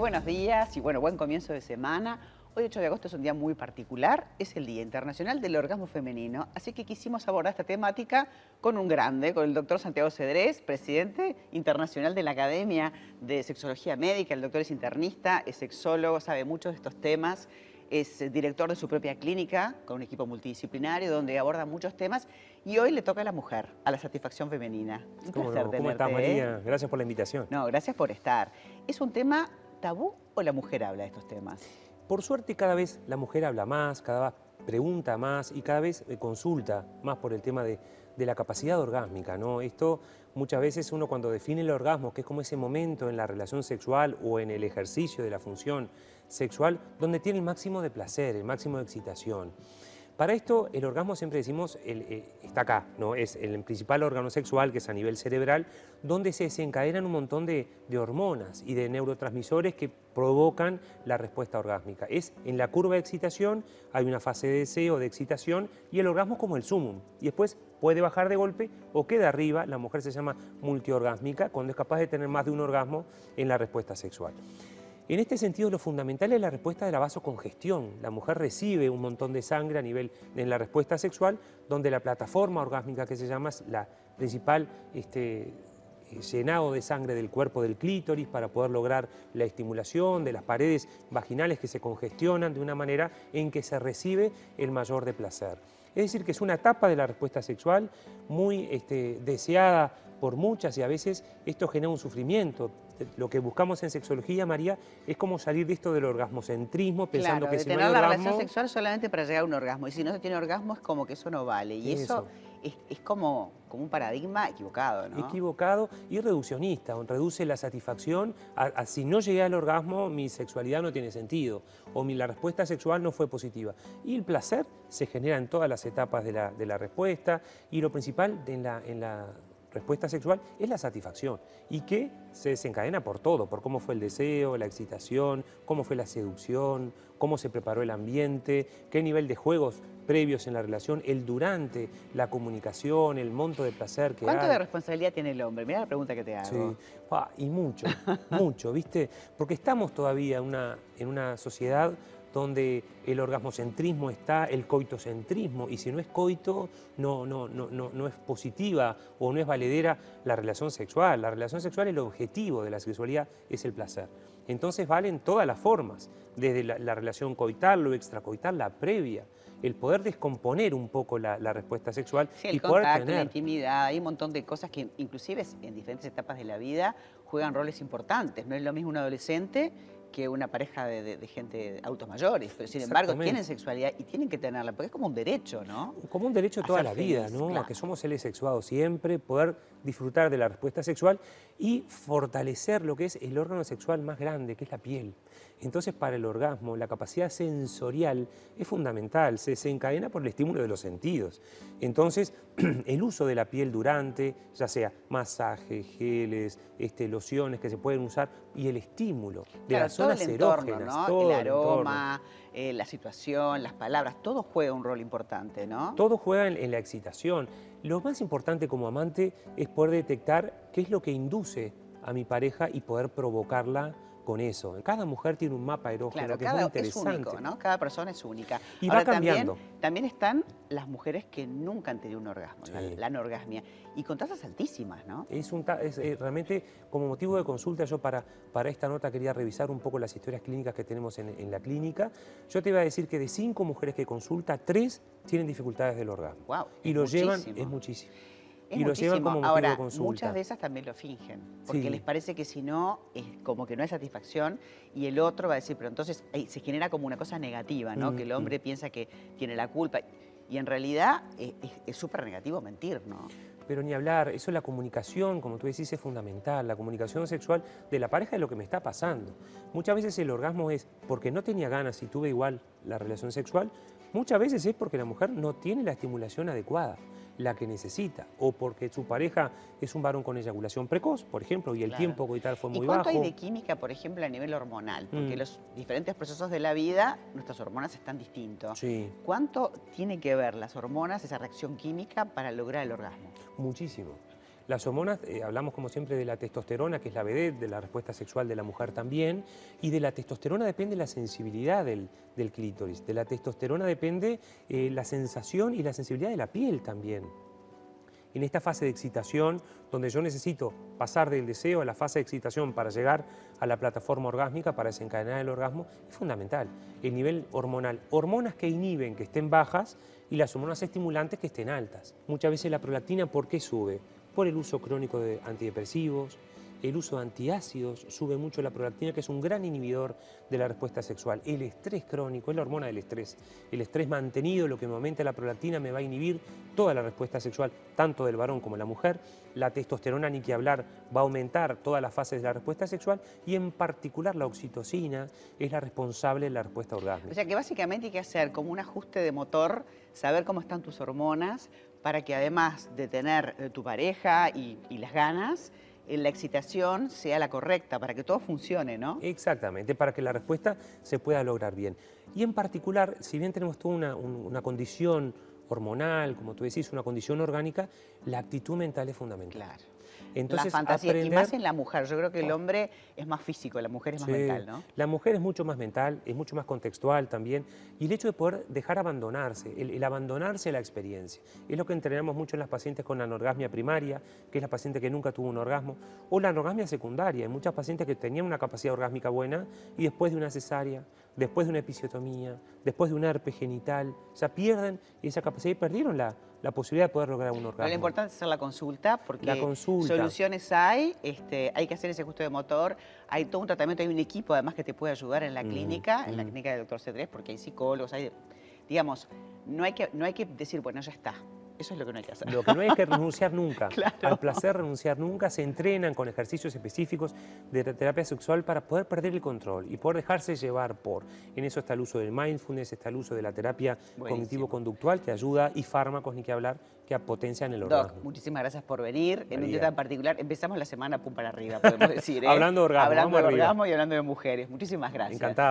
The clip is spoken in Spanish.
buenos días y bueno, buen comienzo de semana. Hoy 8 de agosto es un día muy particular, es el Día Internacional del Orgasmo Femenino, así que quisimos abordar esta temática con un grande, con el doctor Santiago Cedrés, presidente internacional de la Academia de Sexología Médica, el doctor es internista, es sexólogo, sabe mucho de estos temas, es director de su propia clínica con un equipo multidisciplinario donde aborda muchos temas y hoy le toca a la mujer, a la satisfacción femenina. Un ¿Cómo, placer ¿Cómo estás, María? ¿eh? Gracias por la invitación. No, gracias por estar. ¿Es un tema tabú o la mujer habla de estos temas? Por suerte cada vez la mujer habla más, cada vez pregunta más y cada vez eh, consulta más por el tema de, la capacidad orgásmica. ¿no? Esto muchas veces uno cuando define el orgasmo, que es como ese momento en la relación sexual o en el ejercicio de la función sexual, donde tiene el máximo de placer, el máximo de excitación. Para esto, el orgasmo siempre decimos, eh, está acá, ¿no? es el principal órgano sexual que es a nivel cerebral, donde se desencadenan un montón de, hormonas y de neurotransmisores que provocan la respuesta orgásmica. Es en la curva de excitación, hay una fase de deseo, de excitación, y el orgasmo como el sumum. Y después puede bajar de golpe o queda arriba, la mujer se llama multiorgásmica, cuando es capaz de tener más de un orgasmo en la respuesta sexual. En este sentido, lo fundamental es la respuesta de la vasocongestión. La mujer recibe un montón de sangre a nivel en la respuesta sexual, donde la plataforma orgásmica que se llama es la principal este, llenado de sangre del cuerpo del clítoris para poder lograr la estimulación de las paredes vaginales que se congestionan de una manera en que se recibe el mayor de placer. Es decir, que es una etapa de la respuesta sexual muy este, deseada por muchas y a veces esto genera un sufrimiento. Lo que buscamos en sexología, María, es como salir de esto del orgasmocentrismo, pensando que de si tener no la relación sexual solamente para llegar a un orgasmo. Y si no se tiene orgasmo es como que eso no vale. Y eso, es, como, como, un paradigma equivocado, ¿no? Equivocado y reduccionista. Reduce la satisfacción a, si no llegué al orgasmo, mi sexualidad no tiene sentido. O mi, la respuesta sexual no fue positiva. Y el placer se genera en todas las etapas de la, de la respuesta. Y lo principal en la, en la respuesta sexual es la satisfacción y que se desencadena por todo, por cómo fue el deseo, la excitación, cómo fue la seducción, cómo se preparó el ambiente, qué nivel de juegos previos en la relación, el durante, la comunicación, el monto de placer que ¿Cuánto de responsabilidad tiene el hombre? Mira la pregunta que te hago. Sí, y mucho, mucho, ¿viste? Porque estamos todavía una, en una sociedad donde el orgasmocentrismo está, el coitocentrismo, y si no es coito, no, no, no, no, es positiva o no es valedera la relación sexual. La relación sexual, el objetivo de la sexualidad es el placer. Entonces valen todas las formas, desde la, relación coital, lo extracoital, la previa, el poder descomponer un poco la, respuesta sexual y poder tener... la intimidad, hay un montón de cosas que inclusive en diferentes etapas de la vida juegan roles importantes. No es lo mismo un adolescente que una pareja de, gente autos mayores, pero sin embargo tienen sexualidad y tienen que tenerla, porque es como un derecho, ¿no? Como un derecho toda la vida, ¿no? Que somos seres sexuados siempre, poder disfrutar de la respuesta sexual y fortalecer lo que es el órgano sexual más grande, que es la piel. Entonces, para el orgasmo, la capacidad sensorial es fundamental, se desencadena por el estímulo de los sentidos. Entonces, el uso de la piel durante, ya sea masaje, geles, este, lociones que se pueden usar, y el estímulo de las zonas el erógenas. Todo el aroma, eh, la situación, las palabras, todo juega un rol importante, ¿no? Todo juega en la excitación. Lo más importante como amante es poder detectar qué es lo que induce a mi pareja y poder provocarla con eso. Cada mujer tiene un mapa erógeno que es muy interesante. Es único, ¿no? Cada persona es única. Y va cambiando. También, están las mujeres que nunca han tenido un orgasmo, la, anorgasmia, y con tasas altísimas, ¿no? Es, un, es eh, realmente, como motivo de consulta, yo para, para esta nota quería revisar un poco las historias clínicas que tenemos en, la clínica. Yo te iba a decir que de cinco mujeres que consulta, tres tienen dificultades del orgasmo. Wow, y lo llevan, es muchísimo y lo llevan como motivo Ahora, de consulta. muchas de esas también lo fingen, porque les parece que si no, es como que no hay satisfacción y el otro va a decir, pero entonces se genera como una cosa negativa, ¿no? Que el hombre piensa que tiene la culpa. Y en realidad es súper negativo mentir, ¿no? Pero ni hablar, eso es la comunicación, como tú decís, es fundamental, la comunicación sexual de la pareja de lo que me está pasando. Muchas veces el orgasmo es porque no tenía ganas y tuve igual la relación sexual, muchas veces es porque la mujer no tiene la estimulación adecuada la que necesita, o porque su pareja es un varón con eyaculación precoz, por ejemplo, y el tiempo coital fue muy ¿Y cuánto hay de química, por ejemplo, a nivel hormonal? Porque mm. los diferentes procesos de la vida, nuestras hormonas están distintos. Sí. ¿Cuánto tiene que ver las hormonas, esa reacción química, para lograr el orgasmo? Muchísimo. Las hormonas, eh, hablamos como siempre de la testosterona, que es la vedette, de la respuesta sexual de la mujer también, y de la testosterona depende la sensibilidad del, clítoris, de la testosterona depende eh, la sensación y la sensibilidad de la piel también. En esta fase de excitación, donde yo necesito pasar del deseo a la fase de excitación para llegar a la plataforma orgásmica, para desencadenar el orgasmo, es fundamental. El nivel hormonal, hormonas que inhiben que estén bajas y las hormonas estimulantes que estén altas. Muchas veces la prolactina, ¿por qué sube? Por el uso crónico de antidepresivos, el uso de antiácidos sube mucho la prolactina, que es un gran inhibidor de la respuesta sexual. El estrés crónico es la hormona del estrés. El estrés mantenido, lo que me aumenta la prolactina, me va a inhibir toda la respuesta sexual, tanto del varón como de la mujer. La testosterona, ni que hablar, va a aumentar todas las fases de la respuesta sexual y en particular la oxitocina es la responsable de la respuesta orgásmica. O sea que básicamente hay que hacer como un ajuste de motor, saber cómo están tus hormonas, para que además de tener eh, tu pareja y, las ganas, la excitación sea la correcta, para que todo funcione, ¿no? Exactamente, para que la respuesta se pueda lograr bien. Y en particular, si bien tenemos toda una condición hormonal, como tú decís, una condición orgánica, la actitud mental es fundamental. Claro. Entonces, la fantasía, y más en la mujer, yo creo que el oh. hombre es más físico, la mujer es más mental, ¿no? La mujer es mucho más mental, es mucho más contextual también, y el hecho de poder dejar abandonarse, el, abandonarse a la experiencia, es lo que entrenamos mucho en las pacientes con anorgasmia primaria, que es la paciente que nunca tuvo un orgasmo, o la anorgasmia secundaria, hay muchas pacientes que tenían una capacidad orgásmica buena y después de una cesárea, después de una episiotomía, después de un herpes genital, ya pierden esa capacidad y perdieron la, la posibilidad de poder lograr un orgasmo. lo importante es hacer la consulta porque soluciones hay, este, hay que hacer ese ajuste de motor, hay todo un tratamiento, hay un equipo además que te puede ayudar en la mm, clínica, en la clínica del doctor C3 porque hay psicólogos, hay, digamos, no hay, que, no hay que decir, bueno, ya está, eso es lo que no hay que hacer. Lo que no hay que renunciar nunca. Al placer renunciar nunca. Se entrenan con ejercicios específicos de terapia sexual para poder perder el control y poder dejarse llevar por. En eso está el uso del mindfulness, está el uso de la terapia cognitivo-conductual que ayuda y fármacos, ni que hablar, que potencian el orgasmo. Doc, muchísimas gracias por venir. En un día tan particular, empezamos la semana pum para arriba, podemos decir. ¿eh? hablando de orgasmo. Hablando de orgasmo y hablando de mujeres. Muchísimas gracias. Encantado.